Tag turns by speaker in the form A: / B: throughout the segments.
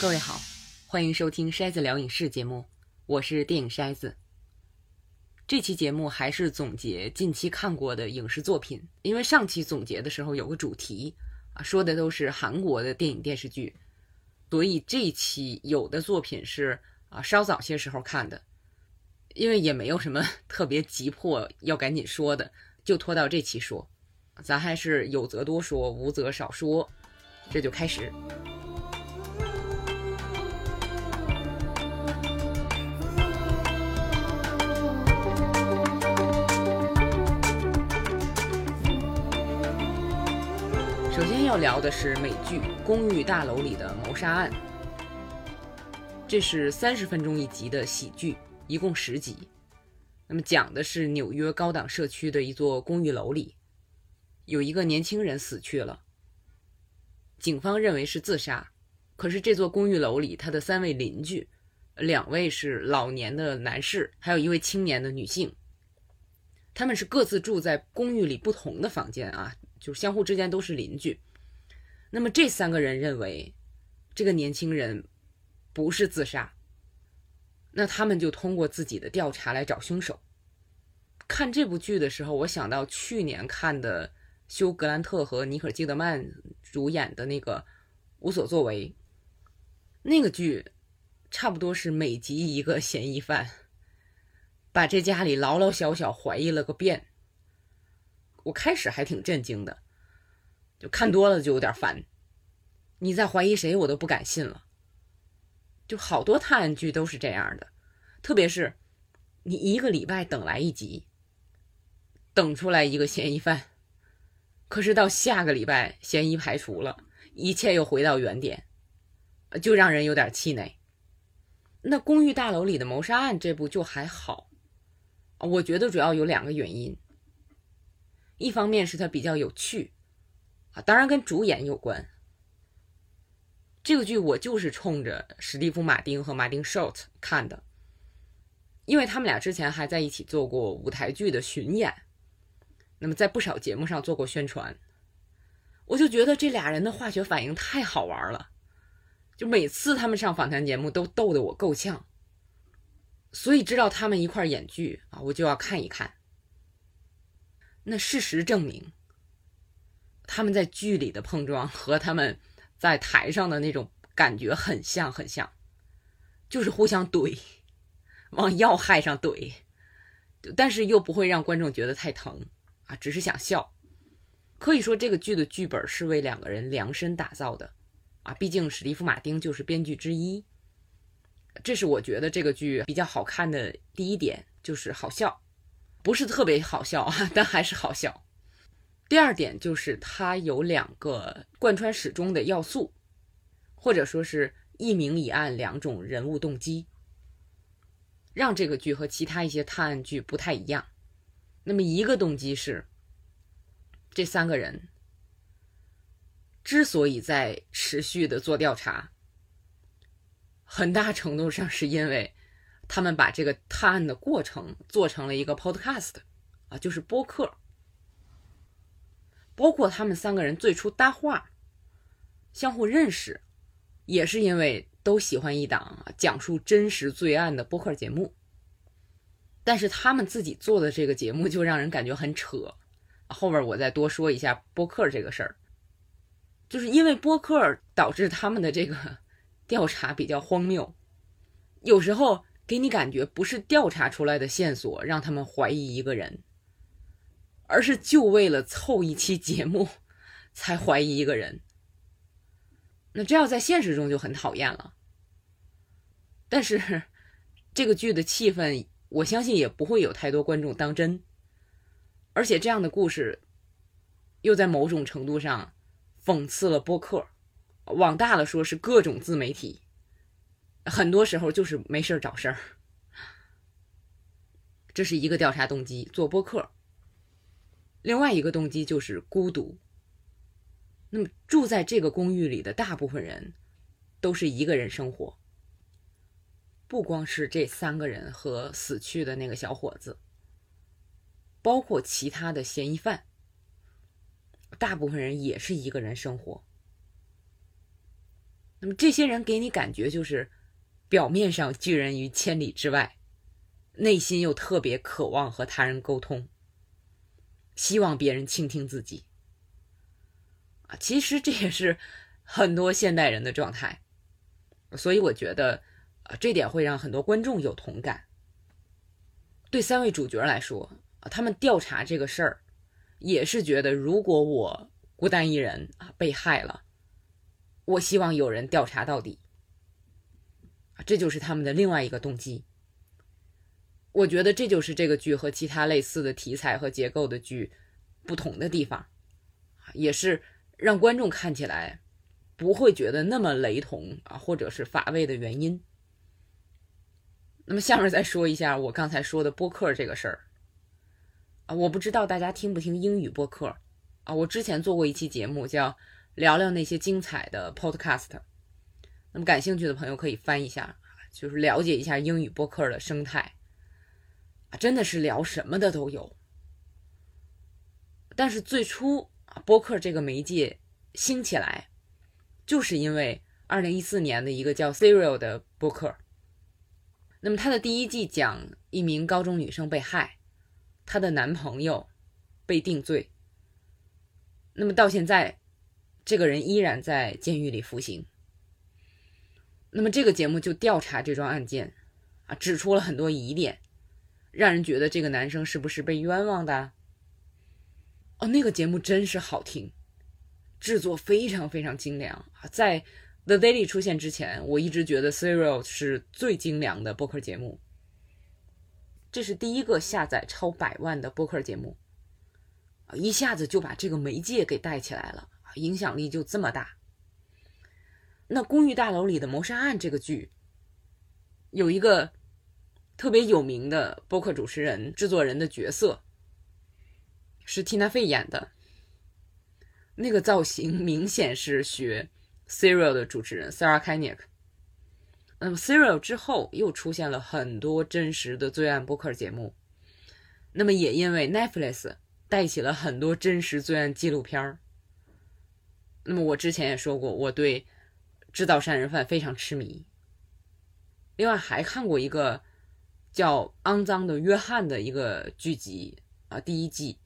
A: 各位好，欢迎收听筛子聊影视节目，我是电影筛子。这期节目还是总结近期看过的影视作品，因为上期总结的时候有个主题啊，说的都是韩国的电影电视剧，所以这期有的作品是啊稍早些时候看的，因为也没有什么特别急迫要赶紧说的，就拖到这期说。咱还是有则多说，无则少说，这就开始。要聊的是美剧《公寓大楼里的谋杀案》，这是三十分钟一集的喜剧，一共十集。那么讲的是纽约高档社区的一座公寓楼里，有一个年轻人死去了，警方认为是自杀。可是这座公寓楼里，他的三位邻居，两位是老年的男士，还有一位青年的女性，他们是各自住在公寓里不同的房间啊。就相互之间都是邻居，那么这三个人认为这个年轻人不是自杀，那他们就通过自己的调查来找凶手。看这部剧的时候，我想到去年看的休·格兰特和尼可基德曼主演的那个《无所作为》，那个剧差不多是每集一个嫌疑犯，把这家里老老小小怀疑了个遍。我开始还挺震惊的，就看多了就有点烦。你在怀疑谁，我都不敢信了。就好多探案剧都是这样的，特别是你一个礼拜等来一集，等出来一个嫌疑犯，可是到下个礼拜嫌疑排除了，一切又回到原点，就让人有点气馁。那公寓大楼里的谋杀案这部就还好，我觉得主要有两个原因。一方面是它比较有趣，当然跟主演有关。这个剧我就是冲着史蒂夫·马丁和马丁· ·Short 看的，因为他们俩之前还在一起做过舞台剧的巡演，那么在不少节目上做过宣传。我就觉得这俩人的化学反应太好玩了，就每次他们上访谈节目都逗得我够呛，所以知道他们一块演剧啊，我就要看一看。那事实证明，他们在剧里的碰撞和他们在台上的那种感觉很像，很像，就是互相怼，往要害上怼，但是又不会让观众觉得太疼啊，只是想笑。可以说，这个剧的剧本是为两个人量身打造的啊，毕竟史蒂夫·马丁就是编剧之一。这是我觉得这个剧比较好看的第一点，就是好笑。不是特别好笑啊，但还是好笑。第二点就是它有两个贯穿始终的要素，或者说是一明一暗两种人物动机，让这个剧和其他一些探案剧不太一样。那么一个动机是，这三个人之所以在持续的做调查，很大程度上是因为。他们把这个探案的过程做成了一个 podcast，啊，就是播客。包括他们三个人最初搭话、相互认识，也是因为都喜欢一档讲述真实罪案的播客节目。但是他们自己做的这个节目就让人感觉很扯。后边我再多说一下播客这个事儿，就是因为播客导致他们的这个调查比较荒谬，有时候。给你感觉不是调查出来的线索让他们怀疑一个人，而是就为了凑一期节目才怀疑一个人。那这要在现实中就很讨厌了。但是这个剧的气氛，我相信也不会有太多观众当真。而且这样的故事又在某种程度上讽刺了播客，往大了说是各种自媒体。很多时候就是没事找事儿，这是一个调查动机，做播客。另外一个动机就是孤独。那么住在这个公寓里的大部分人都是一个人生活，不光是这三个人和死去的那个小伙子，包括其他的嫌疑犯，大部分人也是一个人生活。那么这些人给你感觉就是表面上拒人于千里之外，内心又特别渴望和他人沟通，希望别人倾听自己。啊，其实这也是很多现代人的状态，所以我觉得，啊，这点会让很多观众有同感。对三位主角来说，啊，他们调查这个事儿，也是觉得如果我孤单一人啊被害了，我希望有人调查到底。啊，这就是他们的另外一个动机。我觉得这就是这个剧和其他类似的题材和结构的剧不同的地方，也是。让观众看起来不会觉得那么雷同啊，或者是乏味的原因。那么下面再说一下我刚才说的播客这个事儿啊，我不知道大家听不听英语播客啊。我之前做过一期节目叫“聊聊那些精彩的 podcast”，那么感兴趣的朋友可以翻一下，就是了解一下英语播客的生态啊，真的是聊什么的都有。但是最初啊。播客这个媒介兴起来，就是因为二零一四年的一个叫《Serial》的播客。那么它的第一季讲一名高中女生被害，她的男朋友被定罪。那么到现在，这个人依然在监狱里服刑。那么这个节目就调查这桩案件，啊，指出了很多疑点，让人觉得这个男生是不是被冤枉的？哦，那个节目真是好听，制作非常非常精良！在 The Daily 出现之前，我一直觉得 Serial 是最精良的播客节目。这是第一个下载超百万的播客节目，一下子就把这个媒介给带起来了，影响力就这么大。那《公寓大楼里的谋杀案》这个剧，有一个特别有名的播客主持人、制作人的角色。是 Tina Fey 演的，那个造型明显是学 Serial 的主持人 Sarah Kaniek。那么 Serial 之后又出现了很多真实的罪案播客节目，那么也因为 Netflix 带起了很多真实罪案纪录片儿。那么我之前也说过，我对制造杀人犯非常痴迷。另外还看过一个叫《肮脏的约翰》的一个剧集啊，第一季。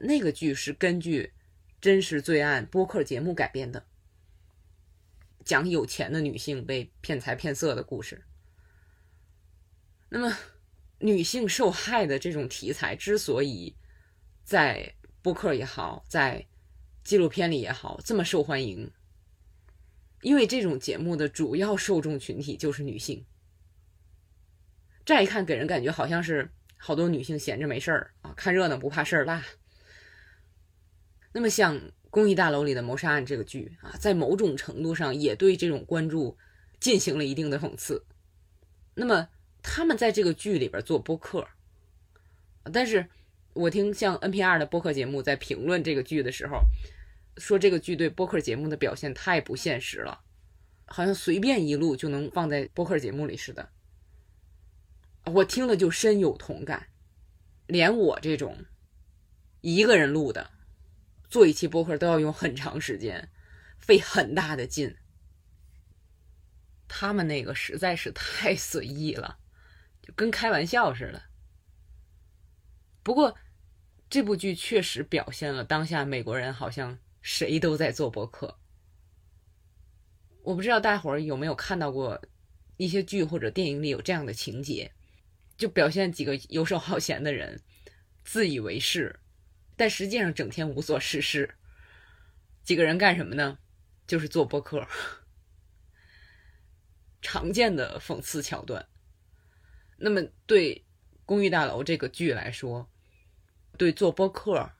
A: 那个剧是根据真实罪案播客节目改编的，讲有钱的女性被骗财骗色的故事。那么，女性受害的这种题材之所以在播客也好，在纪录片里也好这么受欢迎，因为这种节目的主要受众群体就是女性。乍一看，给人感觉好像是好多女性闲着没事儿啊，看热闹不怕事儿大。那么，像《公益大楼里的谋杀案》这个剧啊，在某种程度上也对这种关注进行了一定的讽刺。那么，他们在这个剧里边做播客，但是我听像 NPR 的播客节目在评论这个剧的时候，说这个剧对播客节目的表现太不现实了，好像随便一录就能放在播客节目里似的。我听了就深有同感，连我这种一个人录的。做一期播客都要用很长时间，费很大的劲。他们那个实在是太随意了，就跟开玩笑似的。不过，这部剧确实表现了当下美国人好像谁都在做播客。我不知道大伙儿有没有看到过一些剧或者电影里有这样的情节，就表现几个游手好闲的人，自以为是。但实际上整天无所事事，几个人干什么呢？就是做播客，常见的讽刺桥段。那么对《公寓大楼》这个剧来说，对做播客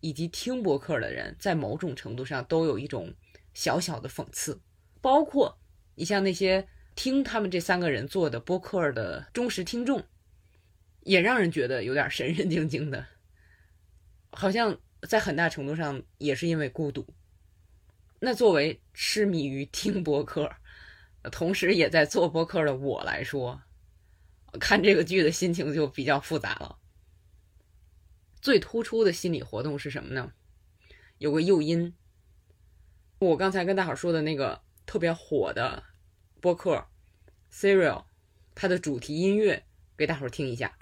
A: 以及听播客的人，在某种程度上都有一种小小的讽刺。包括你像那些听他们这三个人做的播客的忠实听众，也让人觉得有点神神经经的。好像在很大程度上也是因为孤独。那作为痴迷于听播客，同时也在做播客的我来说，看这个剧的心情就比较复杂了。最突出的心理活动是什么呢？有个诱因。我刚才跟大伙说的那个特别火的播客 Serial，它的主题音乐给大伙听一下，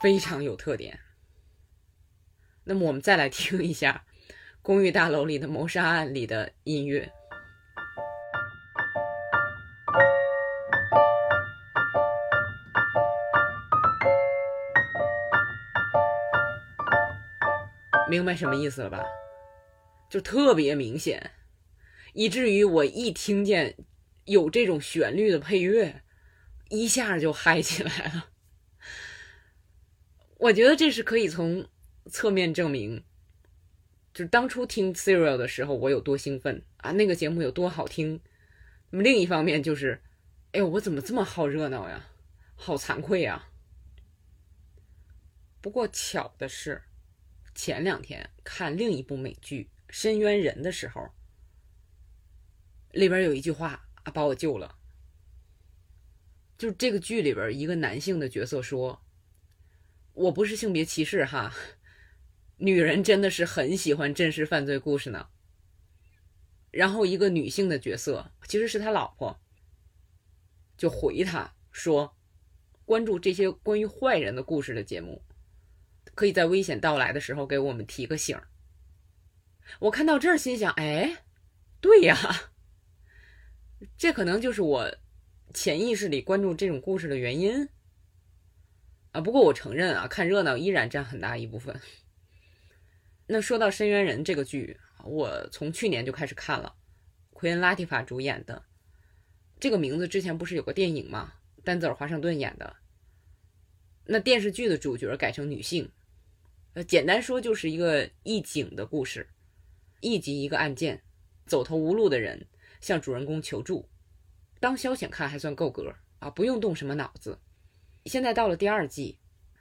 A: 非常有特点。那么我们再来听一下《公寓大楼里的谋杀案》里的音乐。明白什么意思了吧？就特别明显，以至于我一听见有这种旋律的配乐，一下就嗨起来了。我觉得这是可以从侧面证明，就是当初听 Serial 的时候我有多兴奋啊，那个节目有多好听。那么另一方面就是，哎呦，我怎么这么好热闹呀？好惭愧呀！不过巧的是。前两天看另一部美剧《深渊人》的时候，里边有一句话啊，把我救了。就是这个剧里边一个男性的角色说：“我不是性别歧视哈，女人真的是很喜欢真实犯罪故事呢。”然后一个女性的角色其实是他老婆，就回他说：“关注这些关于坏人的故事的节目。”可以在危险到来的时候给我们提个醒我看到这儿，心想：哎，对呀，这可能就是我潜意识里关注这种故事的原因啊。不过我承认啊，看热闹依然占很大一部分。那说到《深渊人》这个剧，我从去年就开始看了，奎恩·拉蒂法主演的。这个名字之前不是有个电影吗？丹泽尔·华盛顿演的。那电视剧的主角改成女性。呃，简单说就是一个义警的故事，一集一个案件，走投无路的人向主人公求助，当消遣看还算够格啊，不用动什么脑子。现在到了第二季，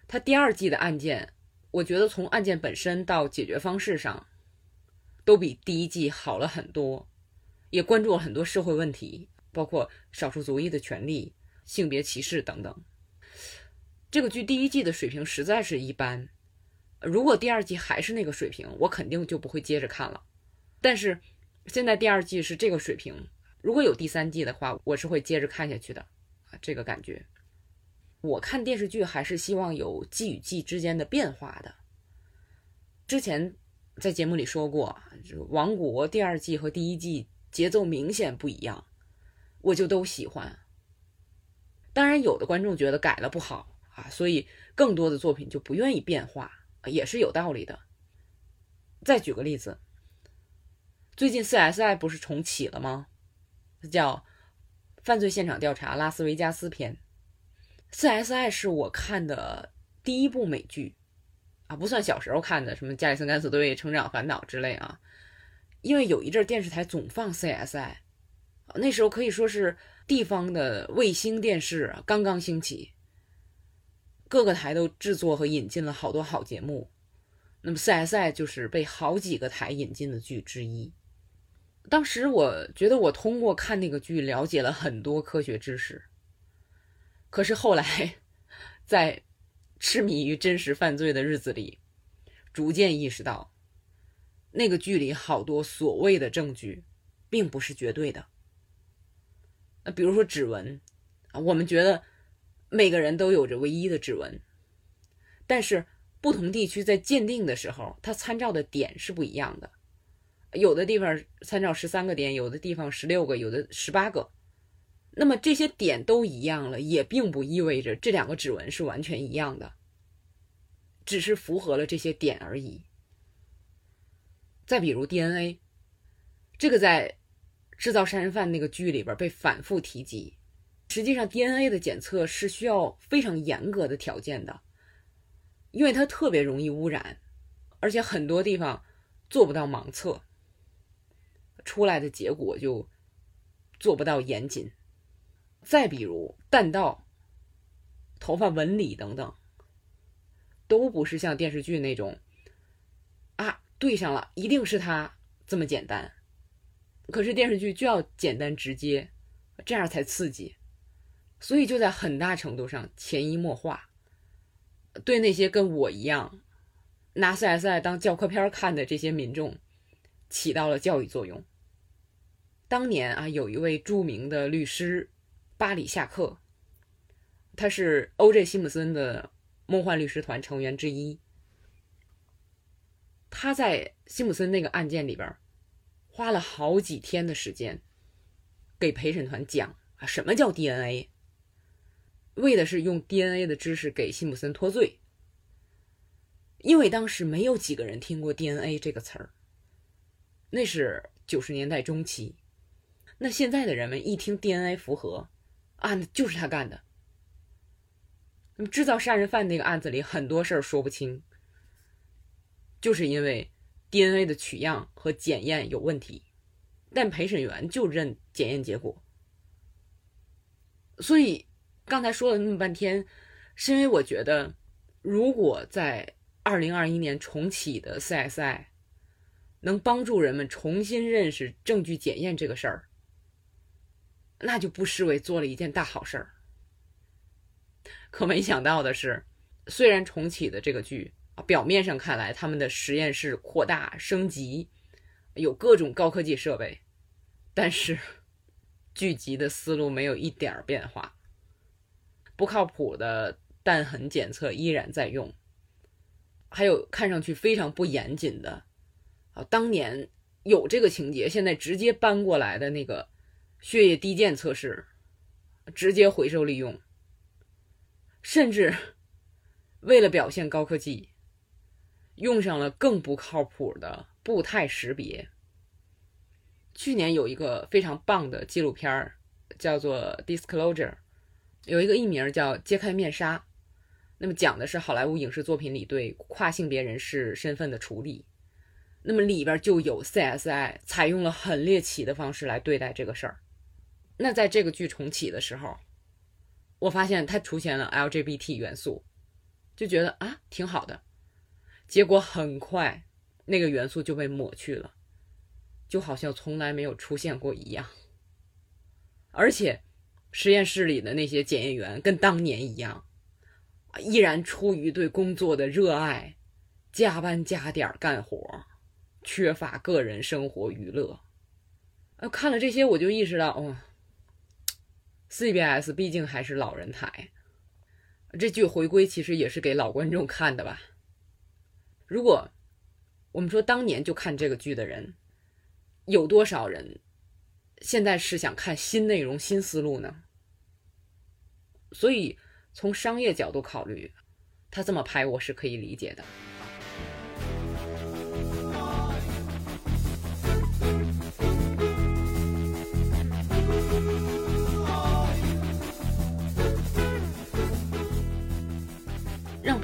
A: 他第二季的案件，我觉得从案件本身到解决方式上，都比第一季好了很多，也关注了很多社会问题，包括少数族裔的权利、性别歧视等等。这个剧第一季的水平实在是一般。如果第二季还是那个水平，我肯定就不会接着看了。但是现在第二季是这个水平，如果有第三季的话，我是会接着看下去的。啊，这个感觉，我看电视剧还是希望有季与季之间的变化的。之前在节目里说过，《王国》第二季和第一季节奏明显不一样，我就都喜欢。当然，有的观众觉得改了不好啊，所以更多的作品就不愿意变化。也是有道理的。再举个例子，最近 CSI 不是重启了吗？叫《犯罪现场调查：拉斯维加斯篇》。CSI 是我看的第一部美剧啊，不算小时候看的，什么《加里森敢死队》《成长烦恼》之类啊。因为有一阵电视台总放 CSI，那时候可以说是地方的卫星电视刚刚兴起。各个台都制作和引进了好多好节目，那么 CSI 就是被好几个台引进的剧之一。当时我觉得我通过看那个剧了解了很多科学知识，可是后来在痴迷于真实犯罪的日子里，逐渐意识到那个剧里好多所谓的证据并不是绝对的。那比如说指纹，我们觉得。每个人都有着唯一的指纹，但是不同地区在鉴定的时候，它参照的点是不一样的。有的地方参照十三个点，有的地方十六个，有的十八个。那么这些点都一样了，也并不意味着这两个指纹是完全一样的，只是符合了这些点而已。再比如 DNA，这个在制造杀人犯那个剧里边被反复提及。实际上，DNA 的检测是需要非常严格的条件的，因为它特别容易污染，而且很多地方做不到盲测，出来的结果就做不到严谨。再比如弹道、头发纹理等等，都不是像电视剧那种啊对上了一定是他这么简单。可是电视剧就要简单直接，这样才刺激。所以就在很大程度上潜移默化，对那些跟我一样拿 CSI 当教科片看的这些民众起到了教育作用。当年啊，有一位著名的律师巴里夏克，他是 O.J. 辛普森的梦幻律师团成员之一。他在辛普森那个案件里边花了好几天的时间给陪审团讲啊什么叫 DNA，为的是用 DNA 的知识给辛普森脱罪。因为当时没有几个人听过 DNA 这个词儿，那是九十年代中期。那现在的人们一听 DNA 符合，案子就是他干的。那么制造杀人犯那个案子里很多事儿说不清，就是因为 DNA 的取样和检验有问题，但陪审员就认检验结果。所以刚才说了那么半天，是因为我觉得，如果在二零二一年重启的 CSI，能帮助人们重新认识证据检验这个事儿。那就不失为做了一件大好事儿。可没想到的是，虽然重启的这个剧啊，表面上看来他们的实验室扩大升级，有各种高科技设备，但是剧集的思路没有一点儿变化，不靠谱的弹痕检测依然在用，还有看上去非常不严谨的啊，当年有这个情节，现在直接搬过来的那个。血液低键测试，直接回收利用，甚至为了表现高科技，用上了更不靠谱的步态识别。去年有一个非常棒的纪录片儿，叫做《Disclosure》，有一个艺名叫《揭开面纱》，那么讲的是好莱坞影视作品里对跨性别人士身份的处理。那么里边就有 CSI 采用了很猎奇的方式来对待这个事儿。那在这个剧重启的时候，我发现它出现了 LGBT 元素，就觉得啊挺好的。结果很快那个元素就被抹去了，就好像从来没有出现过一样。而且实验室里的那些检验员跟当年一样，依然出于对工作的热爱，加班加点干活，缺乏个人生活娱乐。呃，看了这些，我就意识到，哦。CBS 毕竟还是老人台，这剧回归其实也是给老观众看的吧。如果我们说当年就看这个剧的人，有多少人现在是想看新内容、新思路呢？所以从商业角度考虑，他这么拍我是可以理解的。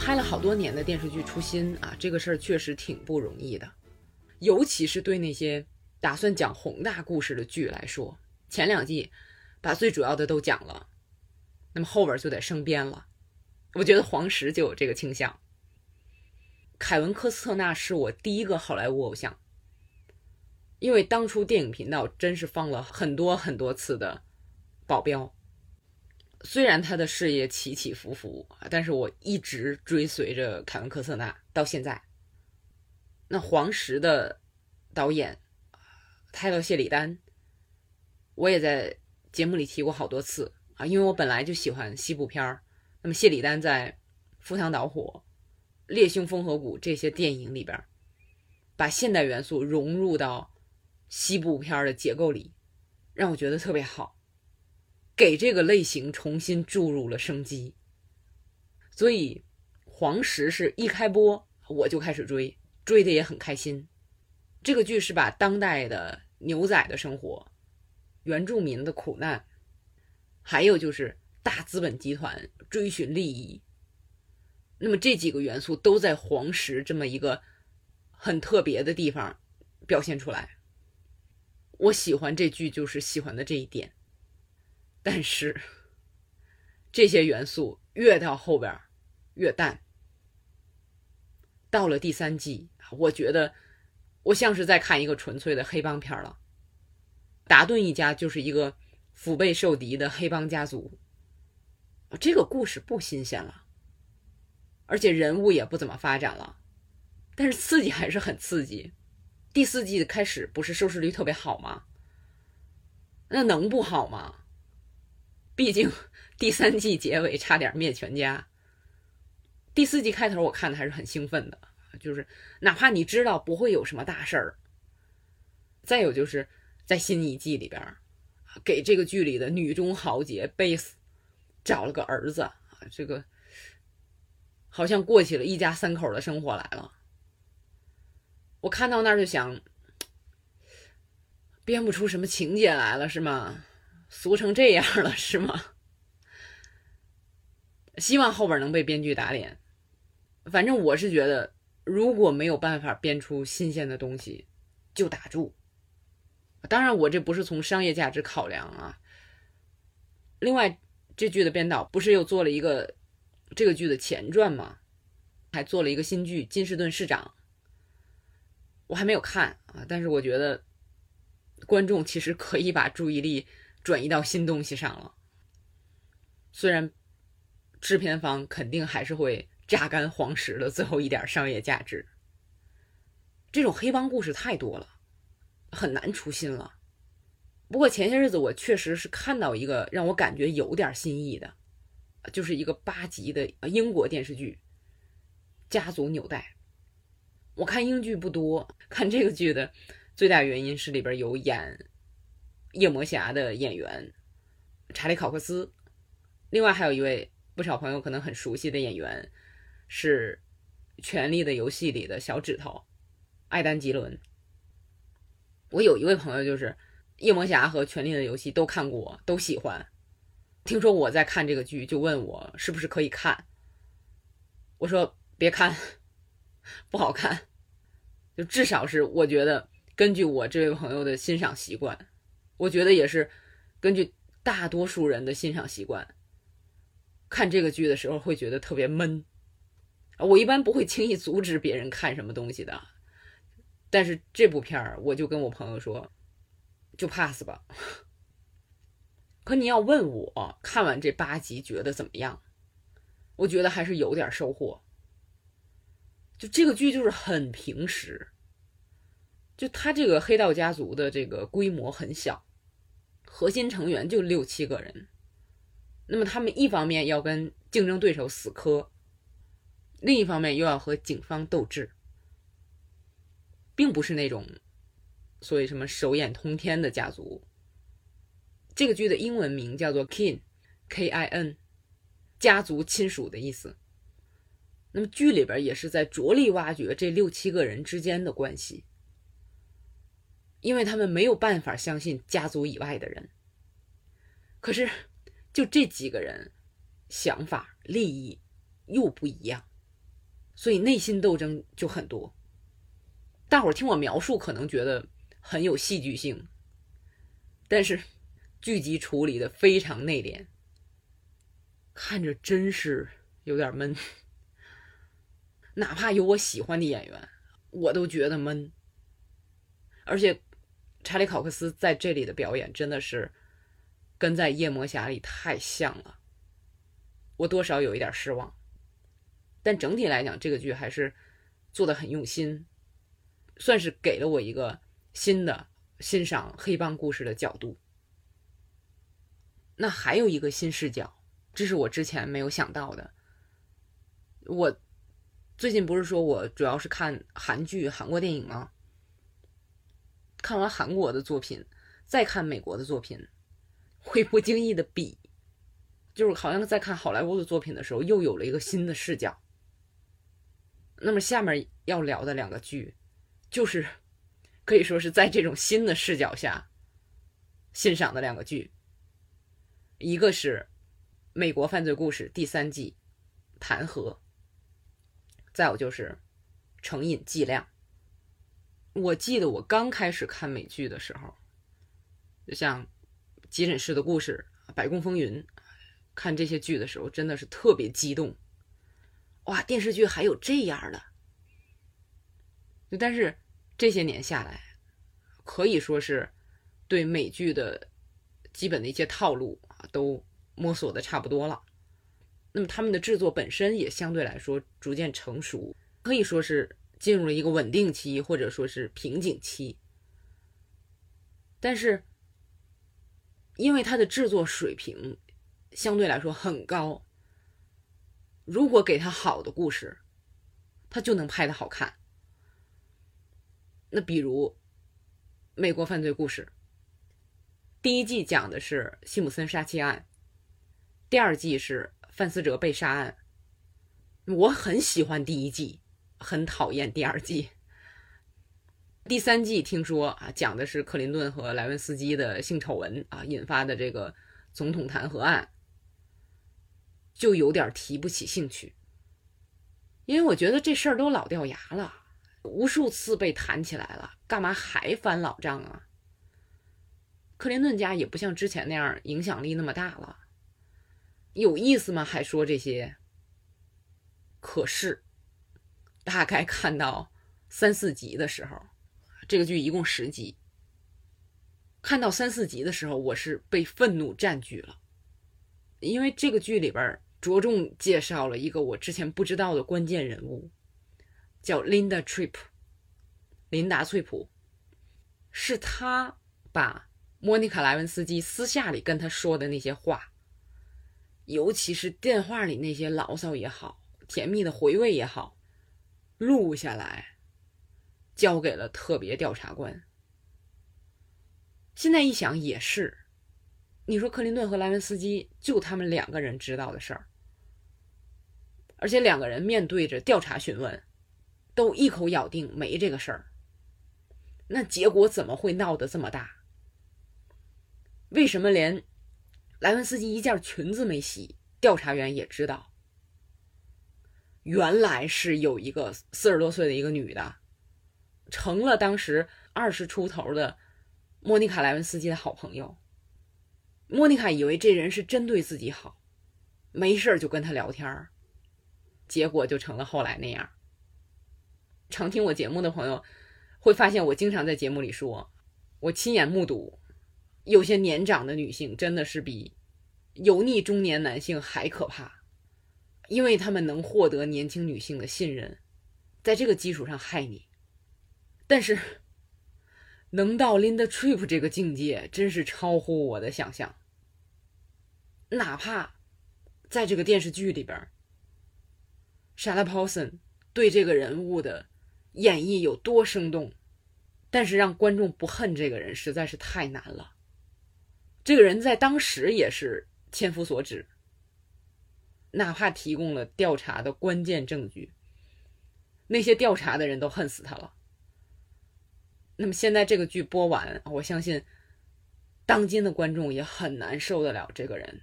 A: 拍了好多年的电视剧出新啊，这个事儿确实挺不容易的，尤其是对那些打算讲宏大故事的剧来说，前两季把最主要的都讲了，那么后边就得生编了。我觉得黄石就有这个倾向。凯文科斯特纳是我第一个好莱坞偶像，因为当初电影频道真是放了很多很多次的保镖。虽然他的事业起起伏伏但是我一直追随着凯文·科瑟纳到现在。那黄石的导演泰勒·谢里丹，我也在节目里提过好多次啊，因为我本来就喜欢西部片儿。那么谢里丹在《赴汤蹈火》《烈性风河谷》这些电影里边，把现代元素融入到西部片的结构里，让我觉得特别好。给这个类型重新注入了生机，所以黄石是一开播我就开始追，追的也很开心。这个剧是把当代的牛仔的生活、原住民的苦难，还有就是大资本集团追寻利益，那么这几个元素都在黄石这么一个很特别的地方表现出来。我喜欢这剧，就是喜欢的这一点。但是，这些元素越到后边越淡。到了第三季，我觉得我像是在看一个纯粹的黑帮片了。达顿一家就是一个腹背受敌的黑帮家族，这个故事不新鲜了，而且人物也不怎么发展了，但是刺激还是很刺激。第四季的开始不是收视率特别好吗？那能不好吗？毕竟 第三季结尾差点灭全家。第四季开头我看的还是很兴奋的，就是哪怕你知道不会有什么大事儿。再有就是在新一季里边，给这个剧里的女中豪杰贝斯找了个儿子啊，这个好像过起了一家三口的生活来了。我看到那儿就想，编不出什么情节来了是吗？俗成这样了 是吗？希望后边能被编剧打脸。反正我是觉得，如果没有办法编出新鲜的东西，就打住。当然，我这不是从商业价值考量啊。另外，这剧的编导不是又做了一个这个剧的前传吗？还做了一个新剧《金士顿市长》。我还没有看啊，但是我觉得观众其实可以把注意力转移到新东西上了。虽然制片方肯定还是会榨干黄石的最后一点商业价值。这种黑帮故事太多了，很难出新了。不过前些日子我确实是看到一个让我感觉有点新意的，就是一个八集的英国电视剧《家族纽带》。我看英剧不多，看这个剧的最大原因是里边有演夜魔侠的演员查理考克斯，另外还有一位不少朋友可能很熟悉的演员是《权力的游戏》里的小指头艾丹吉伦。我有一位朋友就是夜魔侠和《权力的游戏》都看过，都喜欢。听说我在看这个剧，就问我是不是可以看。我说别看。不好看，就至少是我觉得，根据我这位朋友的欣赏习惯，我觉得也是根据大多数人的欣赏习惯，看这个剧的时候会觉得特别闷。我一般不会轻易阻止别人看什么东西的，但是这部片儿，我就跟我朋友说，就 pass 吧。可你要问我看完这八集觉得怎么样，我觉得还是有点收获。就这个剧就是很平实，就他这个黑道家族的这个规模很小，核心成员就六七个人，那么他们一方面要跟竞争对手死磕，另一方面又要和警方斗智，并不是那种所谓什么手眼通天的家族。这个剧的英文名叫做 Kin，K-I-N，家族亲属的意思。那么剧里边也是在着力挖掘这六七个人之间的关系，因为他们没有办法相信家族以外的人。可是，就这几个人，想法、利益又不一样，所以内心斗争就很多。大伙儿听我描述可能觉得很有戏剧性，但是剧集处理的非常内敛，看着真是有点闷。哪怕有我喜欢的演员，我都觉得闷。而且，查理考克斯在这里的表演真的是跟在《夜魔侠》里太像了，我多少有一点失望。但整体来讲，这个剧还是做的很用心，算是给了我一个新的欣赏黑帮故事的角度。那还有一个新视角，这是我之前没有想到的，我。最近不是说我主要是看韩剧、韩国电影吗？看完韩国的作品，再看美国的作品，会不经意的比，就是好像在看好莱坞的作品的时候，又有了一个新的视角。那么下面要聊的两个剧，就是可以说是在这种新的视角下欣赏的两个剧，一个是《美国犯罪故事》第三季《弹劾》。再有就是成瘾剂量。我记得我刚开始看美剧的时候，就像《急诊室的故事》《白宫风云》，看这些剧的时候真的是特别激动。哇，电视剧还有这样的！但是这些年下来，可以说是对美剧的基本的一些套路啊，都摸索的差不多了。那么他们的制作本身也相对来说逐渐成熟，可以说是进入了一个稳定期，或者说是瓶颈期。但是，因为它的制作水平相对来说很高，如果给他好的故事，他就能拍的好看。那比如《美国犯罪故事》，第一季讲的是西姆森杀妻案，第二季是范思哲被杀案。我很喜欢第一季，很讨厌第二季。第三季听说啊，讲的是克林顿和莱文斯基的性丑闻啊引发的这个总统弹劾案，就有点提不起兴趣，因为我觉得这事儿都老掉牙了，无数次被弹起来了，干嘛还翻老账啊？克林顿家也不像之前那样影响力那么大了，有意思吗？还说这些？可是，大概看到三四集的时候。这个剧一共十集，看到三四集的时候，我是被愤怒占据了，因为这个剧里边着重介绍了一个我之前不知道的关键人物，叫 Linda Tripp，琳达·翠普，是他把莫妮卡·莱文斯基私下里跟他说的那些话，尤其是电话里那些牢骚也好，甜蜜的回味也好，录下来。交给了特别调查官。现在一想也是，你说克林顿和莱文斯基就他们两个人知道的事儿，而且两个人面对着调查询问，都一口咬定没这个事儿，那结果怎么会闹得这么大？为什么连莱文斯基一件裙子没洗，调查员也知道？原来是有一个四十多岁的一个女的。成了当时二十出头的莫妮卡·莱文斯基的好朋友。莫妮卡以为这人是针对自己好，没事就跟他聊天结果就成了后来那样。常听我节目的朋友会发现，我经常在节目里说，我亲眼目睹有些年长的女性真的是比油腻中年男性还可怕，因为他们能获得年轻女性的信任，在这个基础上害你。但是，能到 Linda Tripp 这个境界，真是超乎我的想象。哪怕在这个电视剧里边，Shala Paulson 对这个人物的演绎有多生动，但是让观众不恨这个人实在是太难了。这个人在当时也是千夫所指，哪怕提供了调查的关键证据，那些调查的人都恨死他了。那么现在这个剧播完，我相信当今的观众也很难受得了这个人，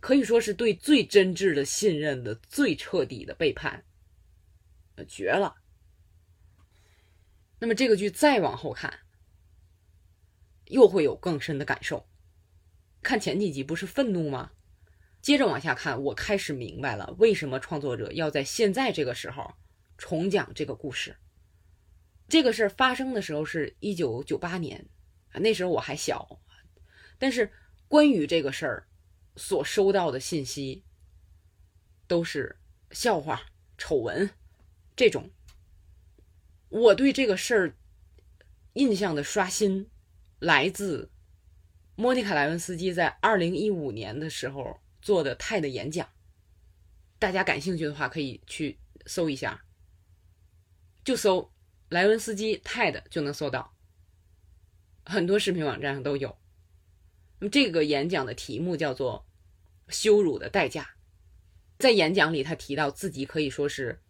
A: 可以说是对最真挚的信任的最彻底的背叛，绝了。那么这个剧再往后看，又会有更深的感受。看前几集不是愤怒吗？接着往下看，我开始明白了为什么创作者要在现在这个时候重讲这个故事。这个事儿发生的时候是一九九八年，那时候我还小，但是关于这个事儿所收到的信息都是笑话、丑闻这种。我对这个事儿印象的刷新来自莫妮卡·莱文斯基在二零一五年的时候做的泰的演讲，大家感兴趣的话可以去搜一下，就搜。莱文斯基 TED 就能搜到，很多视频网站上都有。那么这个演讲的题目叫做《羞辱的代价》。在演讲里，他提到自己可以说是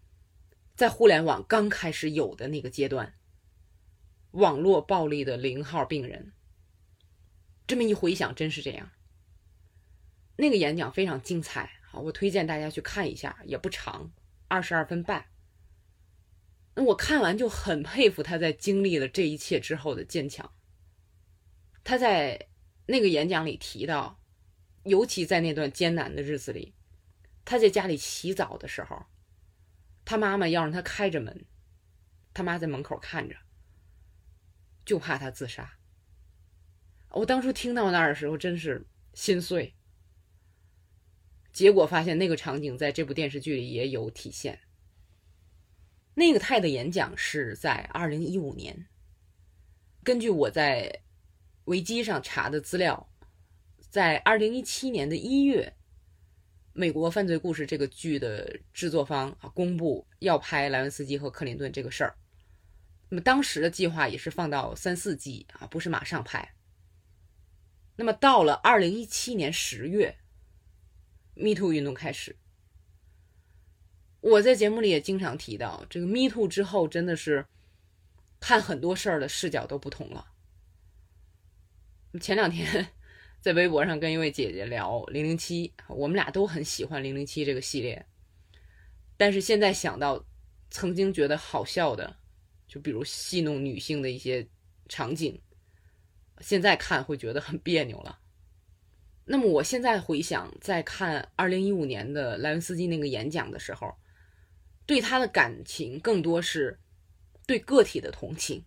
A: 在互联网刚开始有的那个阶段，网络暴力的零号病人。这么一回想，真是这样。那个演讲非常精彩啊，我推荐大家去看一下，也不长，二十二分半。那我看完就很佩服他在经历了这一切之后的坚强。他在那个演讲里提到，尤其在那段艰难的日子里，他在家里洗澡的时候，他妈妈要让他开着门，他妈在门口看着，就怕他自杀。我当初听到那儿的时候真是心碎。结果发现那个场景在这部电视剧里也有体现。那个泰的演讲是在二零一五年。根据我在维基上查的资料，在二零一七年的一月，美国犯罪故事这个剧的制作方啊公布要拍莱文斯基和克林顿这个事儿。那么当时的计划也是放到三四季啊，不是马上拍。那么到了二零一七年十月，Me Too 运动开始。我在节目里也经常提到，这个 Me Too 之后，真的是看很多事儿的视角都不同了。前两天 在微博上跟一位姐姐聊《零零七》，我们俩都很喜欢《零零七》这个系列，但是现在想到曾经觉得好笑的。就比如戏弄女性的一些场景，现在看会觉得很别扭了。那么我现在回想，在看二零一五年的莱文斯基那个演讲的时候，对他的感情更多是对个体的同情，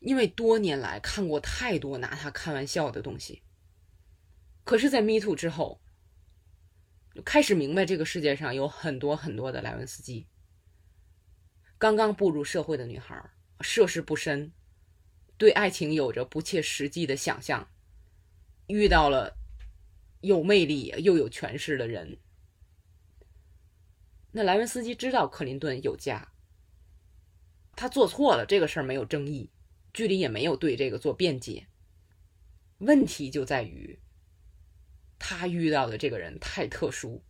A: 因为多年来看过太多拿他开玩笑的东西。可是，在 Me Too 之后，开始明白这个世界上有很多很多的莱文斯基。刚刚步入社会的女孩，涉世不深，对爱情有着不切实际的想象，遇到了有魅力又有权势的人。那莱文斯基知道克林顿有家，他做错了这个事儿没有争议，剧里也没有对这个做辩解。问题就在于，他遇到的这个人太特殊。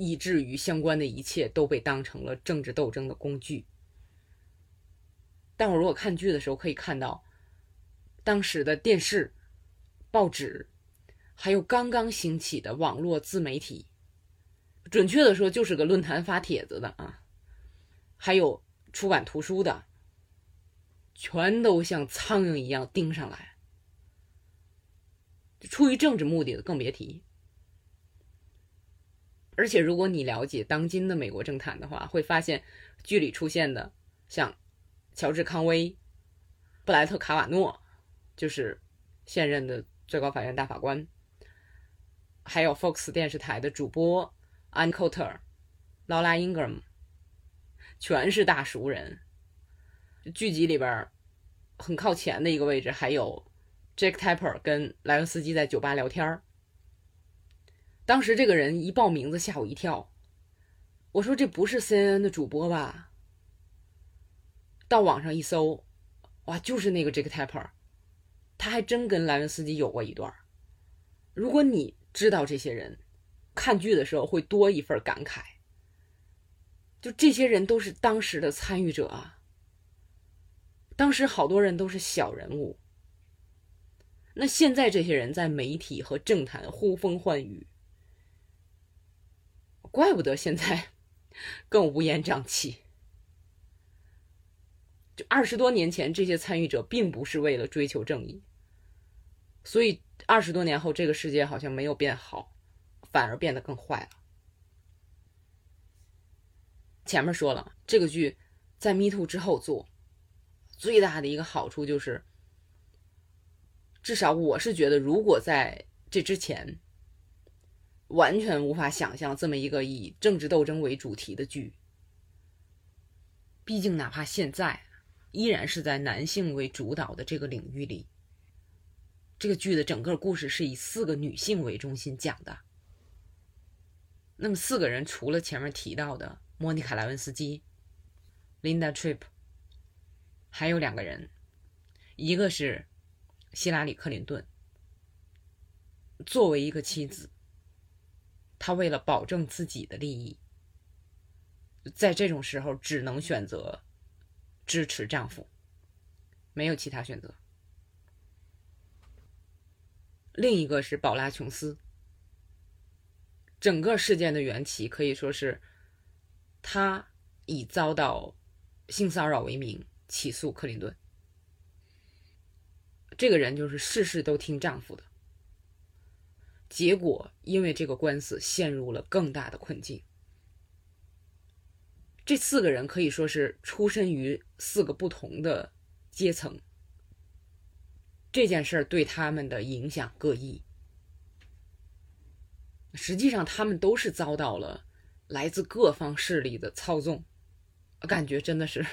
A: 以至于相关的一切都被当成了政治斗争的工具。但我如果看剧的时候可以看到，当时的电视、报纸，还有刚刚兴起的网络自媒体，准确的说就是个论坛发帖子的啊，还有出版图书的，全都像苍蝇一样盯上来。出于政治目的的更别提。而且，如果你了解当今的美国政坛的话，会发现剧里出现的像乔治·康威、布莱特·卡瓦诺，就是现任的最高法院大法官，还有 Fox 电视台的主播安·寇特尔、劳拉·英格姆，全是大熟人。剧集里边很靠前的一个位置，还有 Jack Tapper 跟莱文斯基在酒吧聊天儿。当时这个人一报名字吓我一跳，我说这不是 CNN 的主播吧？到网上一搜，哇，就是那个 Jack Tapper，他还真跟莱文斯基有过一段。如果你知道这些人，看剧的时候会多一份感慨。就这些人都是当时的参与者啊，当时好多人都是小人物，那现在这些人在媒体和政坛呼风唤雨。怪不得现在 更乌烟瘴气。就二十多年前，这些参与者并不是为了追求正义，所以二十多年后，这个世界好像没有变好，反而变得更坏了。前面说了，这个剧在 Me Too 之后做，最大的一个好处就是，至少我是觉得，如果在这之前。完全无法想象这么一个以政治斗争为主题的剧。毕竟，哪怕现在，依然是在男性为主导的这个领域里，这个剧的整个故事是以四个女性为中心讲的。那么，四个人除了前面提到的莫妮卡·莱文斯基、Linda Tripp，还有两个人，一个是希拉里·克林顿，作为一个妻子。她为了保证自己的利益，在这种时候只能选择支持丈夫，没有其他选择。另一个是宝拉·琼斯，整个事件的缘起可以说是她以遭到性骚扰为名起诉克林顿。这个人就是事事都听丈夫的。结果，因为这个官司陷入了更大的困境。这四个人可以说是出身于四个不同的阶层，这件事儿对他们的影响各异。实际上，他们都是遭到了来自各方势力的操纵，感觉真的是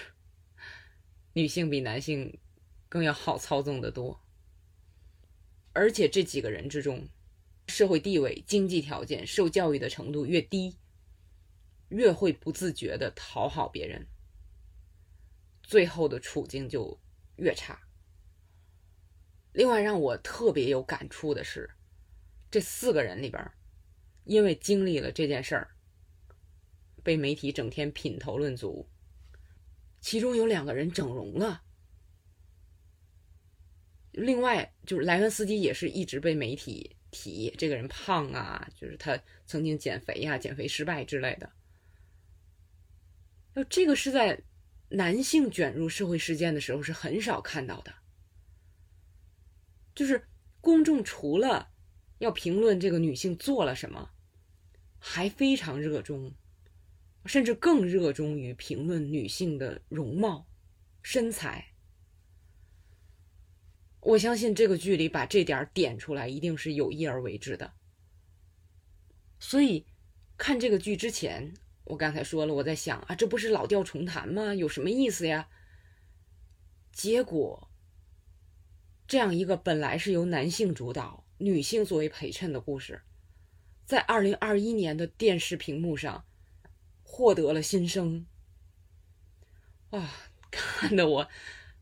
A: 女性比男性更要好操纵的多。而且这几个人之中，社会地位、经济条件、受教育的程度越低，越会不自觉的讨好别人，最后的处境就越差。另外，让我特别有感触的是，这四个人里边，因为经历了这件事儿，被媒体整天品头论足。其中有两个人整容了，另外就是莱文斯基也是一直被媒体提这个人胖啊，就是他曾经减肥呀、减肥失败之类的。那这个是在男性卷入社会事件的时候是很少看到的。就是公众除了要评论这个女性做了什么，还非常热衷，甚至更热衷于评论女性的容貌、身材。我相信这个剧里把这点点出来，一定是有意而为之的。所以看这个剧之前，我刚才说了，我在想啊，这不是老调重弹吗？有什么意思呀？结果。这样一个本来是由男性主导、女性作为陪衬的故事，在二零二一年的电视屏幕上获得了新生，哇，看得我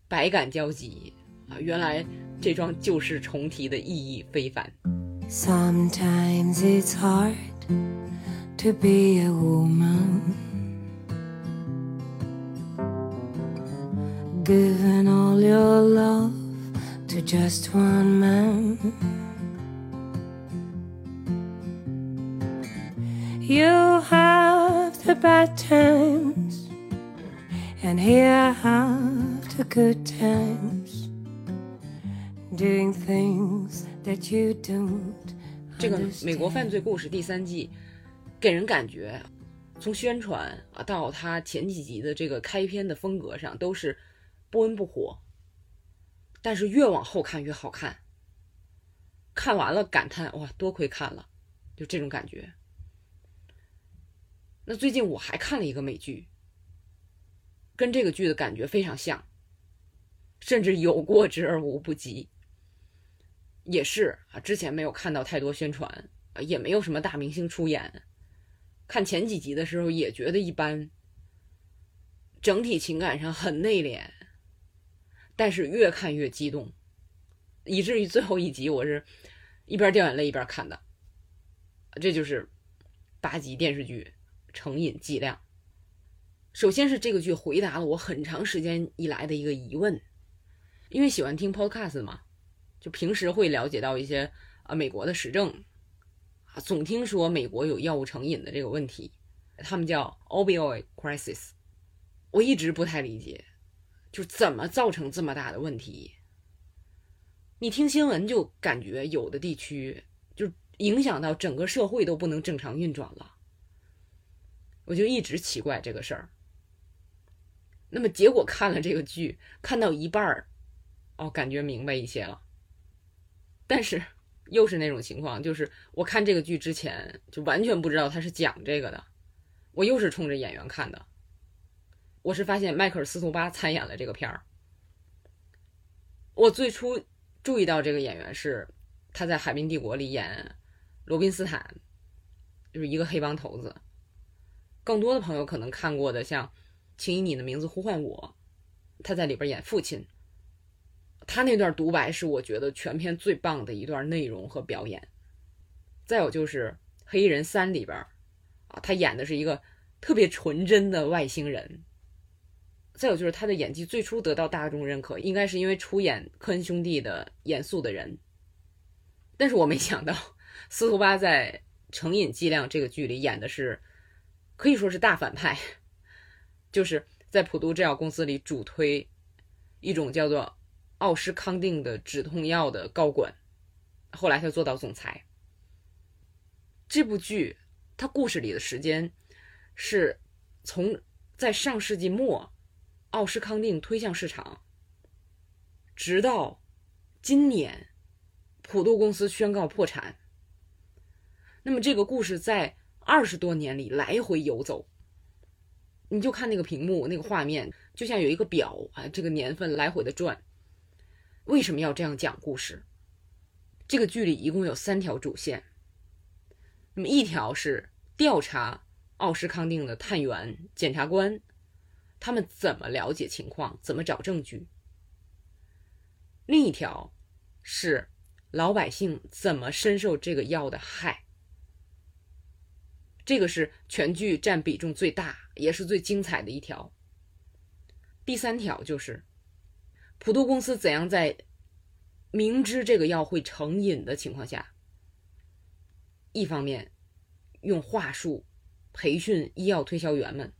A: 百感交集啊！原来这桩旧事重提的意义非凡。
B: Sometimes it's hard to be a woman, given all your love. To just one man. You have the bad times, and here I have the good times, doing things that you don't.
A: 这个美国犯罪故事第三季，给人感觉，从宣传啊到它前几集的这个开篇的风格上，都是不温不火。但是越往后看越好看，看完了感叹哇，多亏看了，就这种感觉。那最近我还看了一个美剧，跟这个剧的感觉非常像，甚至有过之而无不及。也是啊，之前没有看到太多宣传，也没有什么大明星出演，看前几集的时候也觉得一般，整体情感上很内敛。但是越看越激动，以至于最后一集我是一边掉眼泪一边看的。这就是八集电视剧《成瘾剂量》。首先是这个剧回答了我很长时间以来的一个疑问，因为喜欢听 podcast 嘛，就平时会了解到一些啊美国的时政啊，总听说美国有药物成瘾的这个问题，他们叫 opioid crisis，我一直不太理解。就怎么造成这么大的问题？你听新闻就感觉有的地区就影响到整个社会都不能正常运转了。我就一直奇怪这个事儿。那么结果看了这个剧，看到一半儿，哦，感觉明白一些了。但是又是那种情况，就是我看这个剧之前就完全不知道他是讲这个的，我又是冲着演员看的。我是发现迈克尔·斯图巴参演了这个片儿。我最初注意到这个演员是他在《海滨帝国》里演罗宾斯坦，就是一个黑帮头子。更多的朋友可能看过的，像《请以你的名字呼唤我》，他在里边演父亲。他那段独白是我觉得全片最棒的一段内容和表演。再有就是《黑衣人三》里边，啊，他演的是一个特别纯真的外星人。再有就是他的演技最初得到大众认可，应该是因为出演科恩兄弟的严肃的人。但是我没想到，司徒巴在《成瘾剂量》这个剧里演的是可以说是大反派，就是在普渡制药公司里主推一种叫做奥施康定的止痛药的高管，后来他做到总裁。这部剧它故事里的时间是从在上世纪末。奥施康定推向市场，直到今年，普渡公司宣告破产。那么，这个故事在二十多年里来回游走。你就看那个屏幕，那个画面，就像有一个表啊，这个年份来回的转。为什么要这样讲故事？这个剧里一共有三条主线。那么一条是调查奥施康定的探员、检察官，他们怎么了解情况，怎么找证据；另一条是老百姓怎么深受这个药的害。这个是全剧占比重最大，也是最精彩的一条。第三条就是普渡公司怎样在明知这个药会成瘾的情况下。一方面，用话术培训医药推销员们，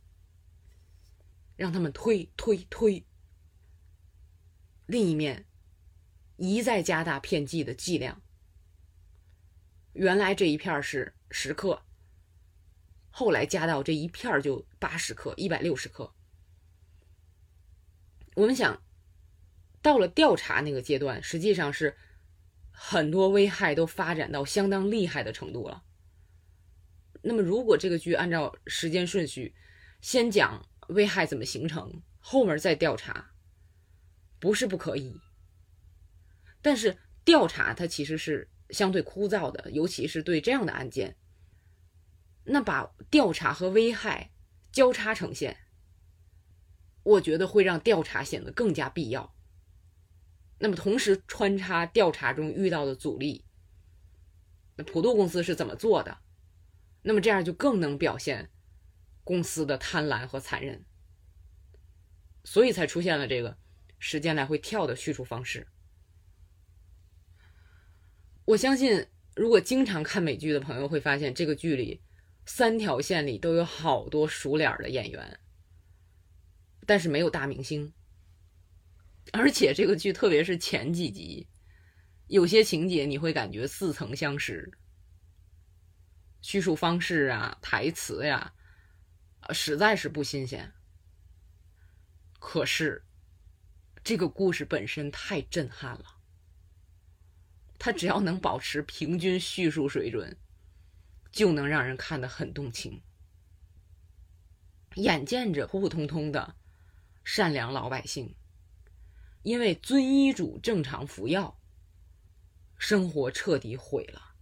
A: 让他们推推推；另一面，一再加大骗剂的剂量。原来这一片是十克，后来加到这一片就八十克、一百六十克。我们想，到了调查那个阶段，实际上是。很多危害都发展到相当厉害的程度了。那么，如果这个剧按照时间顺序，先讲危害怎么形成，后面再调查，不是不可以。但是调查它其实是相对枯燥的，尤其是对这样的案件。那把调查和危害交叉呈现，我觉得会让调查显得更加必要。那么，同时穿插调查中遇到的阻力，那普渡公司是怎么做的？那么这样就更能表现公司的贪婪和残忍，所以才出现了这个时间来回跳的叙述方式。我相信，如果经常看美剧的朋友会发现，这个剧里三条线里都有好多熟脸的演员，但是没有大明星。而且这个剧，特别是前几集，有些情节你会感觉似曾相识，叙述方式啊、台词呀，实在是不新鲜。可是，这个故事本身太震撼了，它只要能保持平均叙述水准，就能让人看得很动情。眼见着普普通通的善良老百姓。因为遵医嘱正常服药，生活彻底毁了。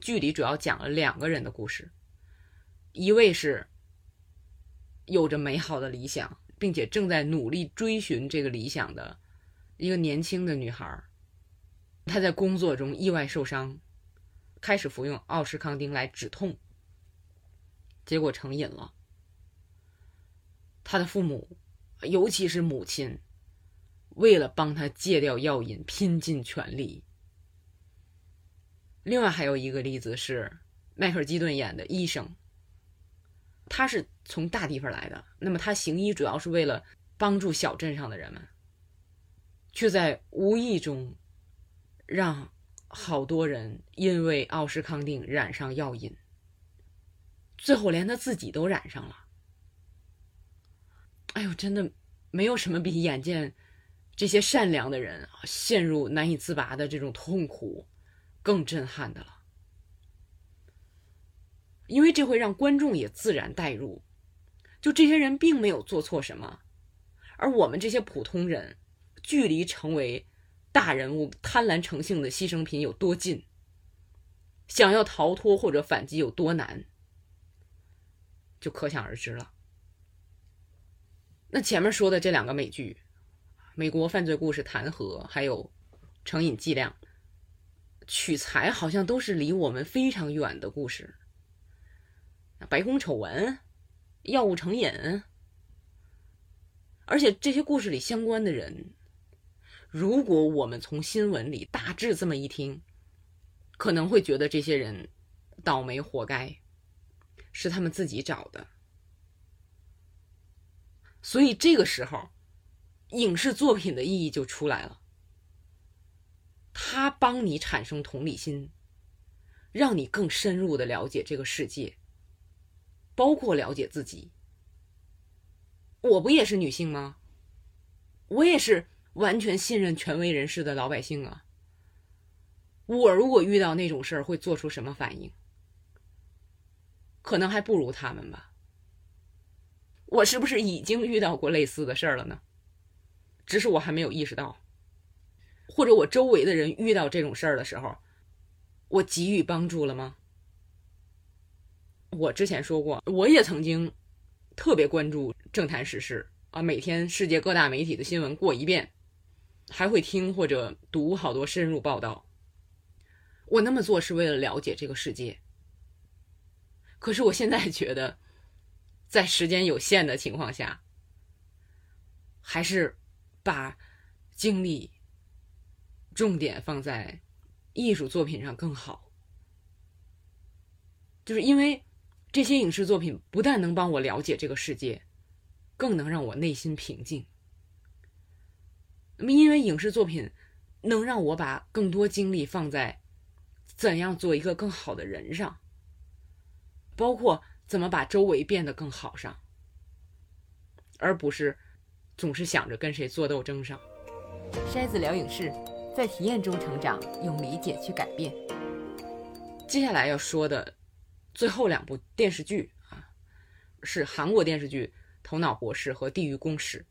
A: 剧里主要讲了两个人的故事，一位是有着美好的理想，并且正在努力追寻这个理想的一个年轻的女孩。她在工作中意外受伤，开始服用奥施康定来止痛，结果成瘾了。她的父母，尤其是母亲。为了帮他戒掉药瘾，拼尽全力。另外还有一个例子是迈克尔基顿演的医生，他是从大地方来的，那么他行医主要是为了帮助小镇上的人们，却在无意中让好多人因为奥施康定染上药瘾，最后连他自己都染上了。哎呦，真的没有什么比眼见。这些善良的人陷入难以自拔的这种痛苦，更震撼的了，因为这会让观众也自然代入，就这些人并没有做错什么，而我们这些普通人，距离成为大人物、贪婪成性的牺牲品有多近，想要逃脱或者反击有多难，就可想而知了。那前面说的这两个美剧。美国犯罪故事弹劾，还有成瘾剂量，取材好像都是离我们非常远的故事。白宫丑闻，药物成瘾，而且这些故事里相关的人，如果我们从新闻里大致这么一听，可能会觉得这些人倒霉活该，是他们自己找的。所以这个时候。影视作品的意义就出来了，它帮你产生同理心，让你更深入的了解这个世界，包括了解自己。我不也是女性吗？我也是完全信任权威人士的老百姓啊。我如果遇到那种事儿，会做出什么反应？可能还不如他们吧。我是不是已经遇到过类似的事儿了呢？只是我还没有意识到，或者我周围的人遇到这种事儿的时候，我给予帮助了吗？我之前说过，我也曾经特别关注政坛时事啊，每天世界各大媒体的新闻过一遍，还会听或者读好多深入报道。我那么做是为了了解这个世界。可是我现在 觉得，在时间有限的情况下，还是把精力重点放在艺术作品上更好。就是因为。这些影视作品不但能帮我了解这个世界，更能让我内心平静。那么，因为影视作品能让我把更多精力放在怎样做一个更好的人上，包括怎么把周围变得更好上，而不是总是想着跟谁做斗争上。
C: 筛子聊影视，在体验中成长，用理解去改变。
A: 接下来要说的。最后两部电视剧啊，是韩国电视剧《头脑博士》和《地狱公使》。《